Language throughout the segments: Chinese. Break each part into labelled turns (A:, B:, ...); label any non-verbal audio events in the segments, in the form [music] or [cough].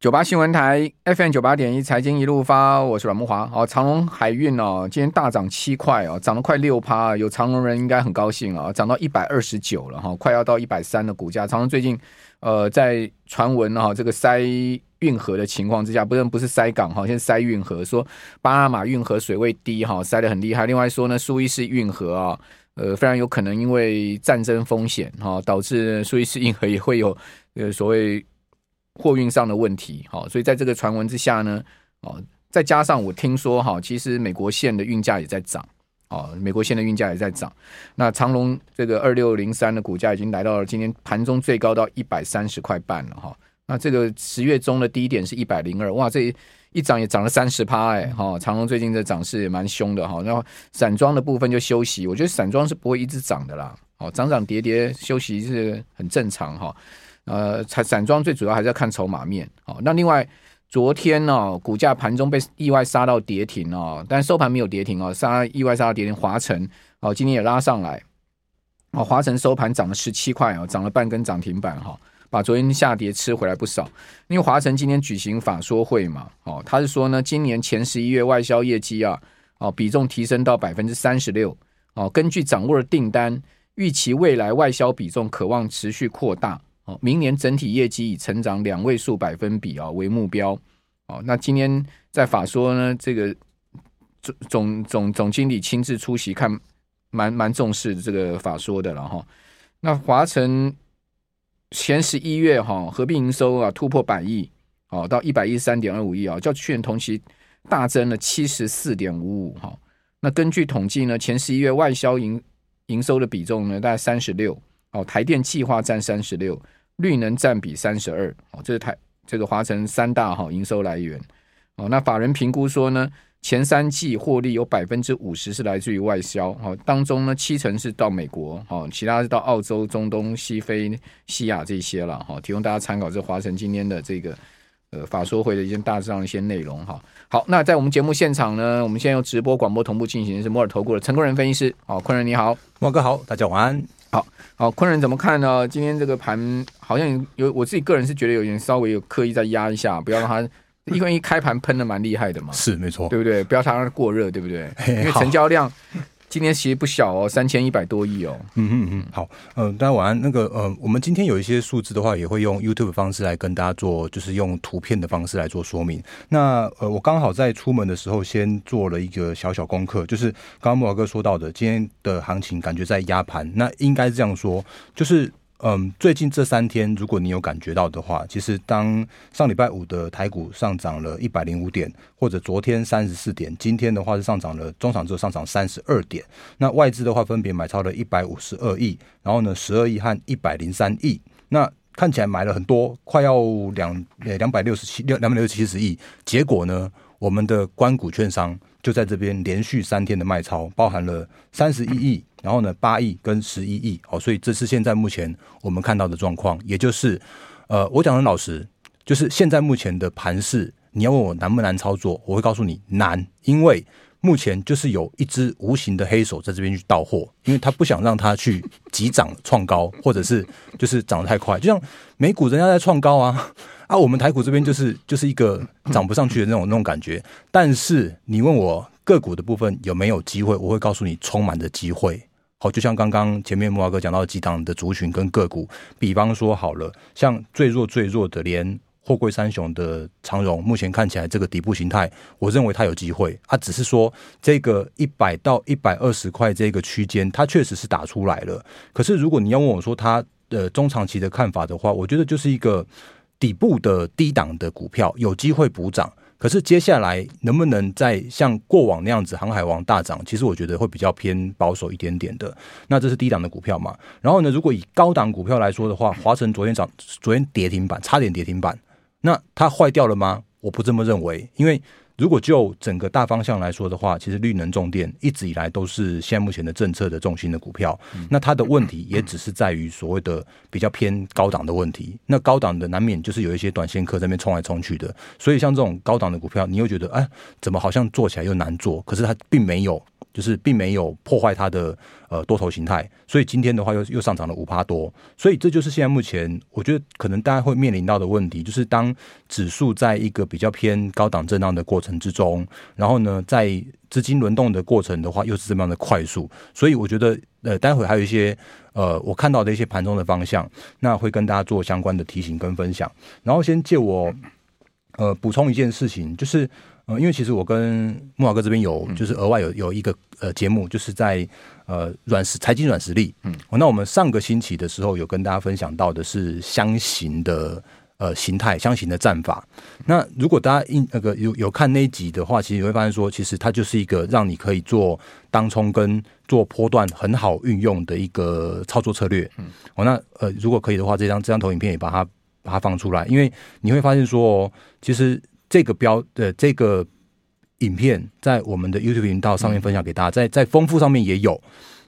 A: 九八新闻台 FM 九八点一财经一路发，我是阮慕华。好，长隆海运哦，今天大涨七块哦，涨了快六趴。有长隆人应该很高兴啊，涨到一百二十九了哈，快要到一百三的股价。长隆最近呃，在传闻哈，这个塞运河的情况之下，不是不是塞港哈，现在塞运河，说巴拿马运河水位低哈，塞得很厉害。另外说呢，苏伊士运河啊，呃，非常有可能因为战争风险哈，导致苏伊士运河也会有呃所谓。货运上的问题，好，所以在这个传闻之下呢，哦，再加上我听说哈，其实美国线的运价也在涨，哦，美国线的运价也在涨。那长隆这个二六零三的股价已经来到了今天盘中最高到一百三十块半了哈。那这个十月中的低点是一百零二，哇，这一涨也涨了三十趴哎，哈，长隆最近的涨势也蛮凶的哈。然后散装的部分就休息，我觉得散装是不会一直涨的啦，哦，涨涨跌跌休息是很正常哈。呃，散散装最主要还是要看筹码面。好，那另外昨天呢、哦，股价盘中被意外杀到跌停哦，但收盘没有跌停哦，杀意外杀到跌停。华晨哦，今天也拉上来哦，华晨收盘涨了十七块哦，涨了半根涨停板哈、哦，把昨天下跌吃回来不少。因为华晨今天举行法说会嘛，哦，他是说呢，今年前十一月外销业绩啊，哦，比重提升到百分之三十六哦，根据掌握的订单，预期未来外销比重可望持续扩大。哦明年整体业绩以成长两位数百分比啊为目标。哦，那今天在法说呢，这个总总总总经理亲自出席，看蛮蛮重视这个法说的了哈。那华晨前十一月哈合并营收啊突破百亿，哦到一百一十三点二五亿啊，较去年同期大增了七十四点五五哈。那根据统计呢，前十一月外销营营收的比重呢大概三十六，哦台电计划占三十六。绿能占比三十二，哦，这是台这个华城三大哈营收来源，哦，那法人评估说呢，前三季获利有百分之五十是来自于外销，哦，当中呢七成是到美国，哦，其他是到澳洲、中东、西非、西亚这些了，哈，提供大家参考。这华城今天的这个呃法说会的一些大致上的一些内容，哈，好，那在我们节目现场呢，我们现在用直播广播同步进行的是摩尔投顾的陈坤仁分析师，好，坤仁你好，
B: 莫哥好，大家晚安。
A: 好好，昆仁怎么看呢？今天这个盘好像有，我自己个人是觉得有点稍微有刻意再压一下，不要让它，[laughs] 因为一开盘喷的蛮厉害的嘛，
B: 是没错，
A: 对不对？不要让它过热，对不对？因为成交量。今天其实不小哦，三千一百多亿哦。
B: 嗯嗯嗯，好，嗯、大家晚安。那个，呃，我们今天有一些数字的话，也会用 YouTube 方式来跟大家做，就是用图片的方式来做说明。那呃，我刚好在出门的时候，先做了一个小小功课，就是刚刚木老哥说到的，今天的行情感觉在压盘，那应该是这样说，就是。嗯，最近这三天，如果你有感觉到的话，其实当上礼拜五的台股上涨了一百零五点，或者昨天三十四点，今天的话是上涨了，中场之后上涨三十二点。那外资的话分别买超了一百五十二亿，然后呢十二亿和一百零三亿。那看起来买了很多，快要两两百六十七六两百六十七十亿。结果呢，我们的官股券商就在这边连续三天的卖超，包含了三十一亿。然后呢，八亿跟十一亿，哦，所以这是现在目前我们看到的状况，也就是，呃，我讲的很老实，就是现在目前的盘势，你要问我难不难操作，我会告诉你难，因为目前就是有一只无形的黑手在这边去到货，因为他不想让它去急涨创高，或者是就是涨得太快，就像美股人家在创高啊，[laughs] 啊，我们台股这边就是就是一个涨不上去的那种那种感觉，但是你问我个股的部分有没有机会，我会告诉你充满的机会。好，就像刚刚前面慕驊哥讲到几档的族群跟个股，比方说好了，像最弱最弱的连货柜三雄的长荣，目前看起来这个底部形态，我认为它有机会。它只是说这个一百到一百二十块这个区间，它确实是打出来了。可是如果你要问我说它的中长期的看法的话，我觉得就是一个底部的低档的股票，有机会补涨。可是接下来能不能再像过往那样子航海王大涨？其实我觉得会比较偏保守一点点的。那这是低档的股票嘛？然后呢，如果以高档股票来说的话，华晨昨天涨，昨天跌停板，差点跌停板。那它坏掉了吗？我不这么认为，因为。如果就整个大方向来说的话，其实绿能重电一直以来都是现在目前的政策的重心的股票。那它的问题也只是在于所谓的比较偏高档的问题。那高档的难免就是有一些短线客在那边冲来冲去的。所以像这种高档的股票，你又觉得哎，怎么好像做起来又难做？可是它并没有就是并没有破坏它的呃多头形态，所以今天的话又又上涨了五趴多，所以这就是现在目前我觉得可能大家会面临到的问题，就是当指数在一个比较偏高档震荡的过程之中，然后呢，在资金轮动的过程的话又是这么样的快速，所以我觉得呃待会还有一些呃我看到的一些盘中的方向，那会跟大家做相关的提醒跟分享，然后先借我呃补充一件事情，就是。因为其实我跟慕驊哥这边有，就是额外有有一个呃节目，就是在呃软实财经软实力。嗯，那我们上个星期的时候有跟大家分享到的是箱型的呃形态，箱型的战法。那如果大家印那个有有看那一集的话，其实你会发现说，其实它就是一个让你可以做当冲跟做波段很好运用的一个操作策略。嗯，哦，那呃如果可以的话，这张这张投影片也把它把它放出来，因为你会发现说，其实。这个标的这个影片在我们的 YouTube 频道上面分享给大家，在在丰富上面也有。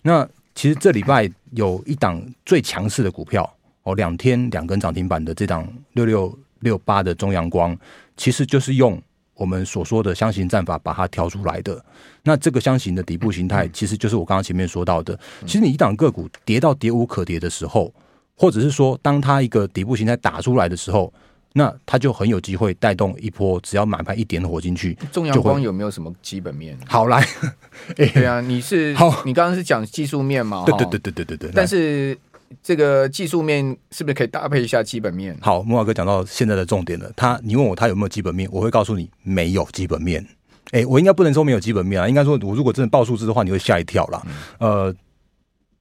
B: 那其实这礼拜有一档最强势的股票哦，两天两根涨停板的这档六六六八的中阳光，其实就是用我们所说的箱型战法把它挑出来的。那这个箱型的底部形态，其实就是我刚刚前面说到的。其实你一档个股跌到跌无可跌的时候，或者是说当它一个底部形态打出来的时候。那它就很有机会带动一波，只要买盘一点火进去，
A: 中阳光有没有什么基本面？
B: 好来，[laughs]
A: 对啊，你是好，你刚刚是讲技术面嘛？
B: 对对对对对对对。
A: 但是这个技术面是不是可以搭配一下基本面？
B: 好，木华哥讲到现在的重点了。他，你问我他有没有基本面，我会告诉你没有基本面。哎，我应该不能说没有基本面啊，应该说我如果真的报数字的话，你会吓一跳啦。呃。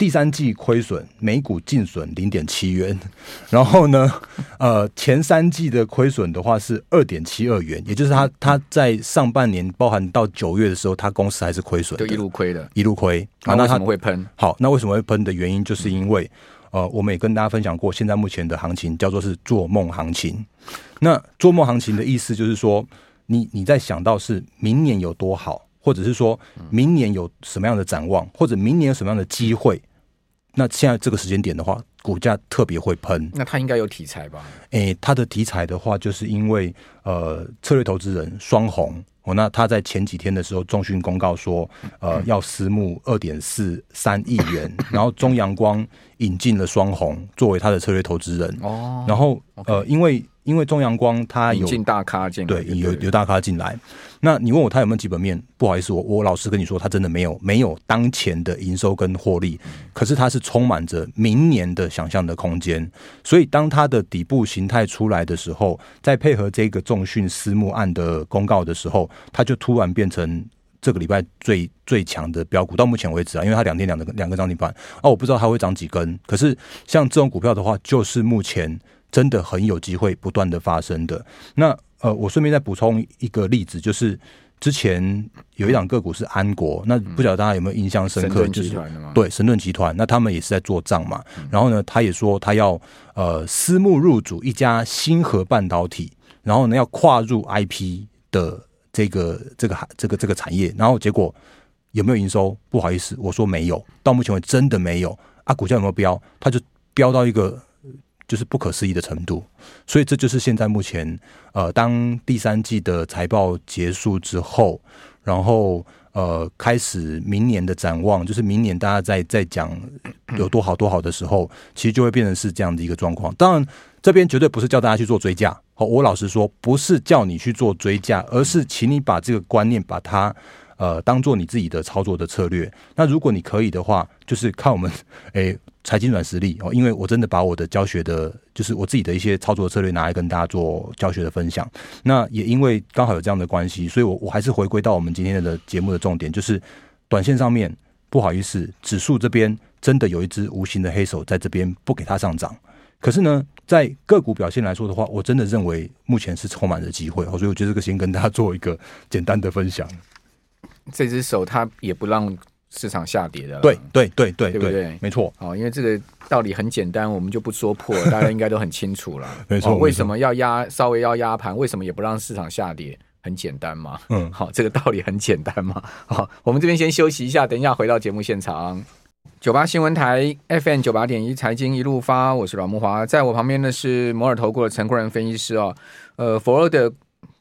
B: 第三季亏损，每股净损零点七元，[laughs] 然后呢，呃，前三季的亏损的话是二点七二元，也就是他他在上半年，包含到九月的时候，他公司还是亏损，
A: 就一路亏的，
B: 一路亏。
A: 那为什么会喷？
B: 好，那为什么会喷的原因，就是因为呃，我们也跟大家分享过，现在目前的行情叫做是做梦行情。那做梦行情的意思就是说，你你在想到是明年有多好，或者是说明年有什么样的展望，或者明年有什么样的机会。那现在这个时间点的话，股价特别会喷。
A: 那它应该有题材吧？
B: 诶、欸，它的题材的话，就是因为呃，策略投资人双鸿哦，那他在前几天的时候，重讯公告说，呃，要私募二点四三亿元，然后中阳光引进了双红作为他的策略投资人哦，然后呃，因为。因为中阳光他有
A: 进大咖进，
B: 对，有有大咖进来。那你问我他有没有基本面？不好意思，我我老实跟你说，他真的没有，没有当前的营收跟获利。可是他是充满着明年的想象的空间。所以当它的底部形态出来的时候，再配合这个重讯私募案的公告的时候，它就突然变成这个礼拜最最强的标股。到目前为止啊，因为它两天两个两个涨停板啊，我不知道它会涨几根。可是像这种股票的话，就是目前。真的很有机会不断的发生的。那呃，我顺便再补充一个例子，就是之前有一档个股是安国，那不晓得大家有没有印象深刻？就是对神盾集团，那他们也是在做账嘛。然后呢，他也说他要呃私募入主一家星河半导体，然后呢要跨入 IP 的这个这个这个这个产业。然后结果有没有营收？不好意思，我说没有，到目前为止真的没有啊。股价有没有飙？它就飙到一个。就是不可思议的程度，所以这就是现在目前，呃，当第三季的财报结束之后，然后呃，开始明年的展望，就是明年大家在在讲有多好多好的时候，其实就会变成是这样的一个状况。当然，这边绝对不是叫大家去做追价，好，我老实说，不是叫你去做追价，而是请你把这个观念把它呃当做你自己的操作的策略。那如果你可以的话，就是看我们 [laughs] 诶。欸财经软实力哦，因为我真的把我的教学的，就是我自己的一些操作策略拿来跟大家做教学的分享。那也因为刚好有这样的关系，所以我我还是回归到我们今天的节目的重点，就是短线上面不好意思，指数这边真的有一只无形的黑手在这边不给它上涨。可是呢，在个股表现来说的话，我真的认为目前是充满着机会，所以我觉得这个先跟大家做一个简单的分享。
A: 这只手它也不让。市场下跌的，
B: 对对
A: 对对，对？
B: 没错。
A: 哦，因为这个道理很简单，我们就不说破，[laughs] 大家应该都很清楚了。
B: 没错。
A: 为什么要压？稍微要压盘？为什么也不让市场下跌？很简单嘛。嗯。好，这个道理很简单嘛。好，我们这边先休息一下，等一下回到节目现场。九八新闻台 FM 九八点一财经一路发，我是阮慕华，在我旁边的是摩尔投顾的陈国仁分析师哦。呃，佛罗的。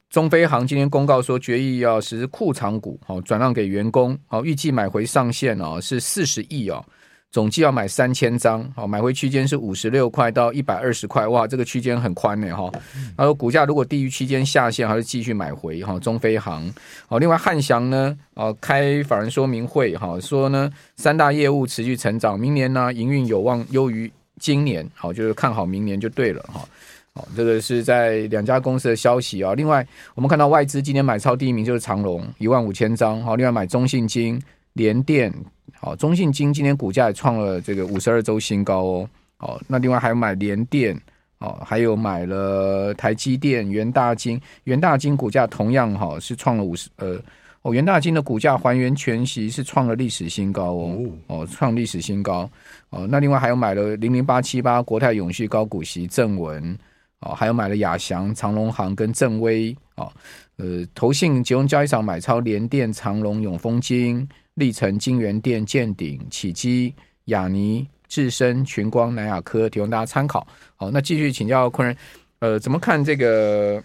A: 中菲行今天公告说，决议要实施库藏股，好转让给员工，好预计买回上限哦是四十亿哦。总计要买三千张，好，买回区间是五十六块到一百二十块，哇，这个区间很宽呢，哈。然后股价如果低于区间下限，还是继续买回，哈。中菲行，好，另外汉翔呢，呃，开法人说明会，哈，说呢三大业务持续成长，明年呢营运有望优于今年，好，就是看好明年就对了，哈。好，这个是在两家公司的消息啊。另外，我们看到外资今天买超第一名就是长荣一万五千张，好，另外买中信金、联电。好，中信金今天股价也创了这个五十二周新高哦。好，那另外还有买联电，哦，还有买了台积电、元大金，元大金股价同样哈是创了五十呃哦，元大金的股价还原全息是创了历史新高哦哦，创历史新高哦。那另外还有买了零零八七八国泰永续高股息正文哦，还有买了亚翔、长隆行跟正威哦，呃，投信集中交易场买超联电、长隆、永丰金。历程、金源店、建鼎、启基、雅尼、智深、群光、南亚科，提供大家参考。好，那继续请教昆仁，呃，怎么看这个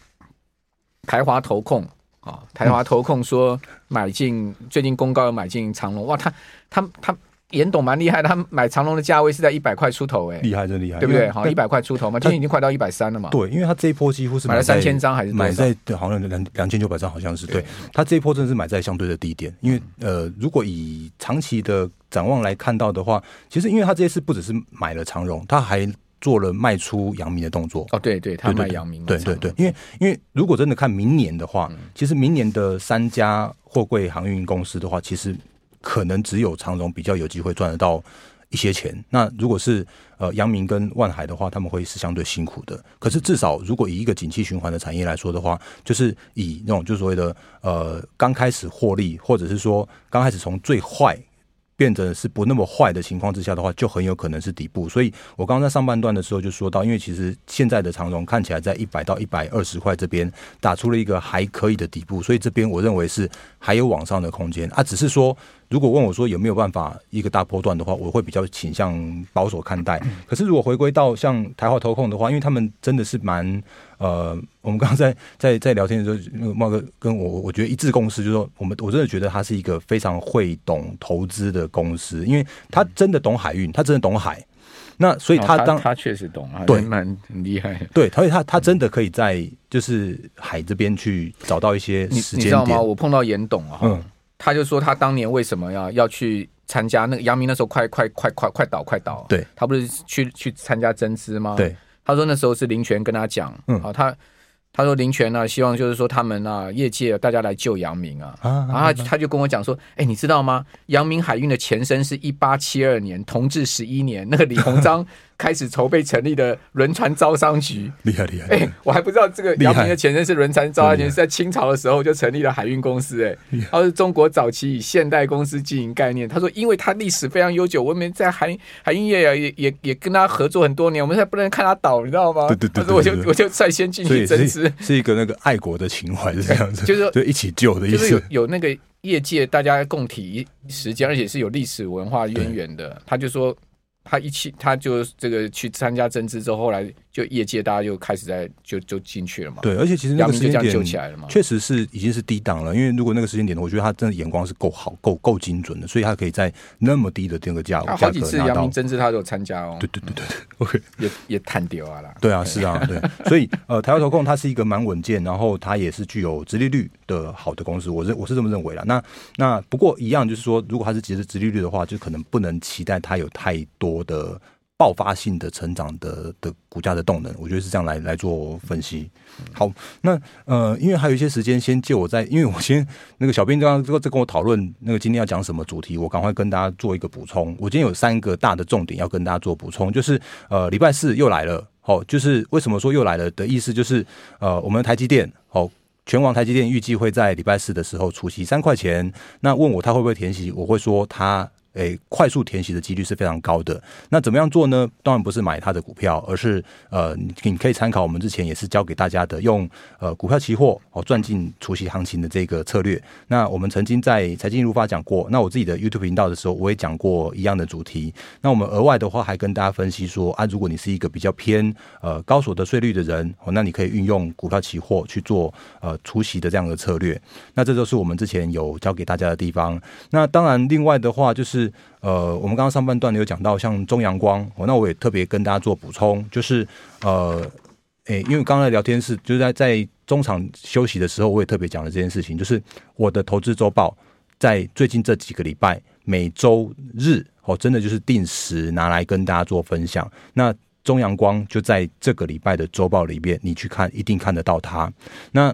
A: 台华投控啊？台华投控说买进，最近公告要买进长隆，哇，他他他。他严董蛮厉害的，他买长龙的价位是在一百块出头，哎，
B: 厉害真厉害，
A: 对不对？好，一百块出头嘛，今天已经快到一百三了嘛。
B: 对，因为他这一波几乎是
A: 买，了三千张，还是
B: 买在好像两两千九百张，好像是对。他这一波真的是买在相对的低点，因为呃，如果以长期的展望来看到的话，其实因为他这一次不只是买了长荣，他还做了卖出阳明的动作。
A: 哦，对对，他卖阳明，
B: 对对对，因为因为如果真的看明年的话，其实明年的三家货柜航运公司的话，其实。可能只有长荣比较有机会赚得到一些钱。那如果是呃阳明跟万海的话，他们会是相对辛苦的。可是至少如果以一个景气循环的产业来说的话，就是以那种就所谓的呃刚开始获利，或者是说刚开始从最坏。变成是不那么坏的情况之下的话，就很有可能是底部。所以我刚刚在上半段的时候就说到，因为其实现在的长荣看起来在一百到一百二十块这边打出了一个还可以的底部，所以这边我认为是还有往上的空间啊。只是说，如果问我说有没有办法一个大波段的话，我会比较倾向保守看待。可是如果回归到像台华投控的话，因为他们真的是蛮。呃，我们刚刚在 [laughs] 在在聊天的时候，那个茂哥跟我，我觉得一致共识，就是说，我们我真的觉得他是一个非常会懂投资的公司，因为他真的懂海运，他真的懂海。那所以他当、哦、他确实懂啊，对，蛮很厉害。对，所以他他真的可以在就是海这边去找到一些时间点。你知道吗？
A: 我碰到严董啊，嗯，他就说他当年为什么要要去参加那个杨明那时候快快快快快倒快倒，
B: 对，
A: 他不是去去参加增资吗？
B: 对。
A: 他说那时候是林权跟他讲，嗯，好，他他说林权呢，希望就是说他们啊，业界大家来救阳明啊，啊，然后他他就跟我讲说，哎，你知道吗？阳明海运的前身是一八七二年，同治十一年，那个李鸿章。开始筹备成立的轮船招商局，
B: 厉害厉害！
A: 哎、欸，我还不知道这个姚明的前身是轮船招商局，是在清朝的时候就成立了海运公司、欸。哎，他是中国早期以现代公司经营概念。他说，因为他历史非常悠久，我们在海海运业也也也跟他合作很多年，我们现在不能看他倒，你知道吗？对对对，对，对，对，对，我就我就率先进去增资，
B: 是，一个那个爱国的情怀是这样子，就是就一起救的意思。
A: 就是有有那个业界大家共体时间，而且是有历史文化渊源的。他就说。他一起，他就这个去参加增资之后，后来就业界大家就开始在就就进去了嘛。
B: 对，而且其实那个时间点
A: 救起来了嘛，
B: 确实是已经是低档了。因为如果那个时间点，我觉得他真的眼光是够好、够够精准的，所以他可以在那么低的这个价格，
A: 好几次阳明增资他都有参加哦。
B: 对对对对对，OK，[laughs]
A: 也也探丢啊啦。[laughs]
B: 对啊，是啊，对。所以呃，台湾投控它是一个蛮稳健，然后它也是具有直利率的好的公司，我认我是这么认为啦。那那不过一样就是说，如果它是其实殖利率的话，就可能不能期待它有太多我的。爆发性的成长的的股价的动能，我觉得是这样来来做分析。好，那呃，因为还有一些时间，先借我在，因为我先那个小编刚刚在跟我讨论那个今天要讲什么主题，我赶快跟大家做一个补充。我今天有三个大的重点要跟大家做补充，就是呃，礼拜四又来了，好，就是为什么说又来了的意思，就是呃，我们台积电，好，全网台积电预计会在礼拜四的时候除息三块钱。那问我他会不会填息，我会说他。诶快速填息的几率是非常高的。那怎么样做呢？当然不是买它的股票，而是呃，你可以参考我们之前也是教给大家的，用呃股票期货哦赚进除夕行情的这个策略。那我们曾经在财经如法讲过，那我自己的 YouTube 频道的时候，我也讲过一样的主题。那我们额外的话还跟大家分析说啊，如果你是一个比较偏呃高所得税率的人哦，那你可以运用股票期货去做呃除夕的这样的策略。那这就是我们之前有教给大家的地方。那当然，另外的话就是，呃，我们刚刚上半段有讲到像中阳光，哦，那我也特别跟大家做补充，就是，呃，诶，因为刚才聊天是就是在在中场休息的时候，我也特别讲了这件事情，就是我的投资周报在最近这几个礼拜每周日哦，真的就是定时拿来跟大家做分享。那中阳光就在这个礼拜的周报里面，你去看一定看得到它。那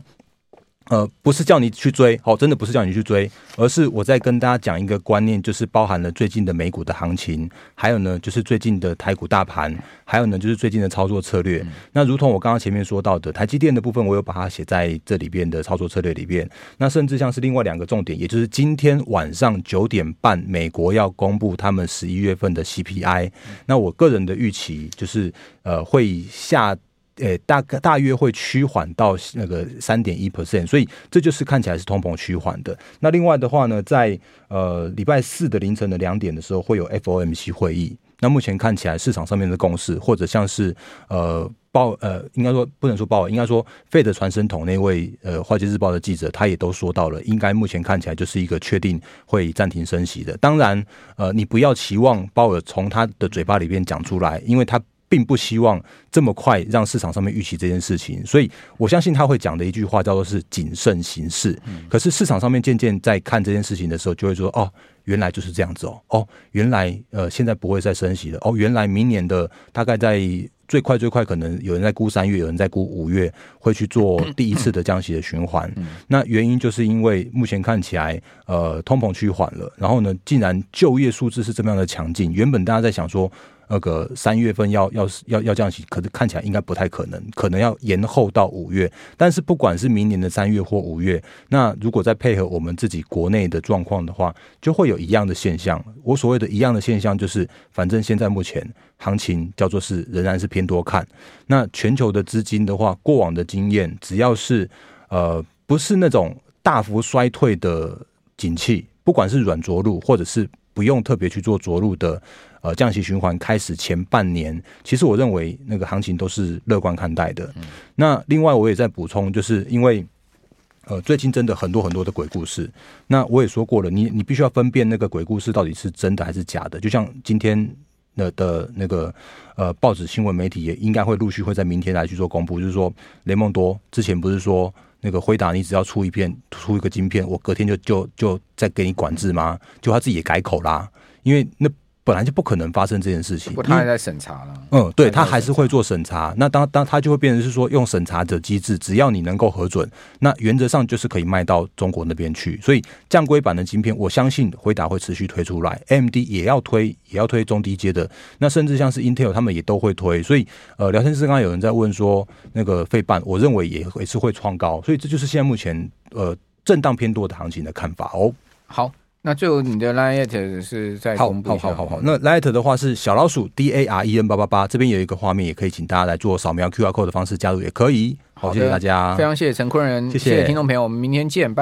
B: 呃，不是叫你去追，哦，真的不是叫你去追，而是我在跟大家讲一个观念，就是包含了最近的美股的行情，还有呢，就是最近的台股大盘，还有呢，就是最近的操作策略。嗯、那如同我刚刚前面说到的，台积电的部分，我有把它写在这里边的操作策略里边。那甚至像是另外两个重点，也就是今天晚上九点半，美国要公布他们十一月份的 CPI，嗯、那我个人的预期就是，呃，会下。诶，大概大约会趋缓到那个三点一 percent，所以这就是看起来是通膨趋缓的。那另外的话呢，在呃礼拜四的凌晨的两点的时候会有 FOMC 会议。那目前看起来市场上面的共识，或者像是呃报呃，应该说不能说报，应该说 Fed 的传声筒那位呃华尔街日报的记者，他也都说到了，应该目前看起来就是一个确定会暂停升息的。当然，呃，你不要期望鲍尔从他的嘴巴里面讲出来，因为他。并不希望这么快让市场上面预期这件事情，所以我相信他会讲的一句话叫做是谨慎行事。可是市场上面渐渐在看这件事情的时候，就会说哦，原来就是这样子哦，哦，原来呃现在不会再升息了，哦，原来明年的大概在最快最快可能有人在估三月，有人在估五月会去做第一次的降息的循环。那原因就是因为目前看起来呃通膨趋缓了，然后呢，竟然就业数字是这么样的强劲，原本大家在想说。那个三月份要要要要降息，可是看起来应该不太可能，可能要延后到五月。但是不管是明年的三月或五月，那如果再配合我们自己国内的状况的话，就会有一样的现象。我所谓的一样的现象，就是反正现在目前行情叫做是仍然是偏多看。那全球的资金的话，过往的经验，只要是呃不是那种大幅衰退的景气，不管是软着陆或者是不用特别去做着陆的。呃，降息循环开始前半年，其实我认为那个行情都是乐观看待的。嗯、那另外我也在补充，就是因为呃最近真的很多很多的鬼故事。那我也说过了，你你必须要分辨那个鬼故事到底是真的还是假的。就像今天的的那个呃报纸新闻媒体也应该会陆续会在明天来去做公布，就是说雷蒙多之前不是说那个辉达你只要出一片出一个晶片，我隔天就就就再给你管制吗？就他自己也改口啦，因为那。本来就不可能发生这件事情，
A: 不，他还在审查了。
B: 嗯，对，他还是会做审查。那当当他就会变成是说，用审查的机制，只要你能够核准，那原则上就是可以卖到中国那边去。所以降规版的晶片，我相信回答会持续推出来，AMD 也要推，也要推中低阶的。那甚至像是 Intel 他们也都会推。所以呃，聊天室刚刚有人在问说，那个费半，我认为也也是会创高。所以这就是现在目前呃震荡偏多的行情的看法哦。
A: 好。那最后你的 Lite 是在公布一下。
B: 好好好好，那 Lite 的话是小老鼠 D A R E N 八八八，这边有一个画面，也可以请大家来做扫描 QR code 的方式加入，也可以。好，谢谢大家，
A: 非常谢谢陈坤仁，谢谢，谢谢听众朋友，我们明天见，拜。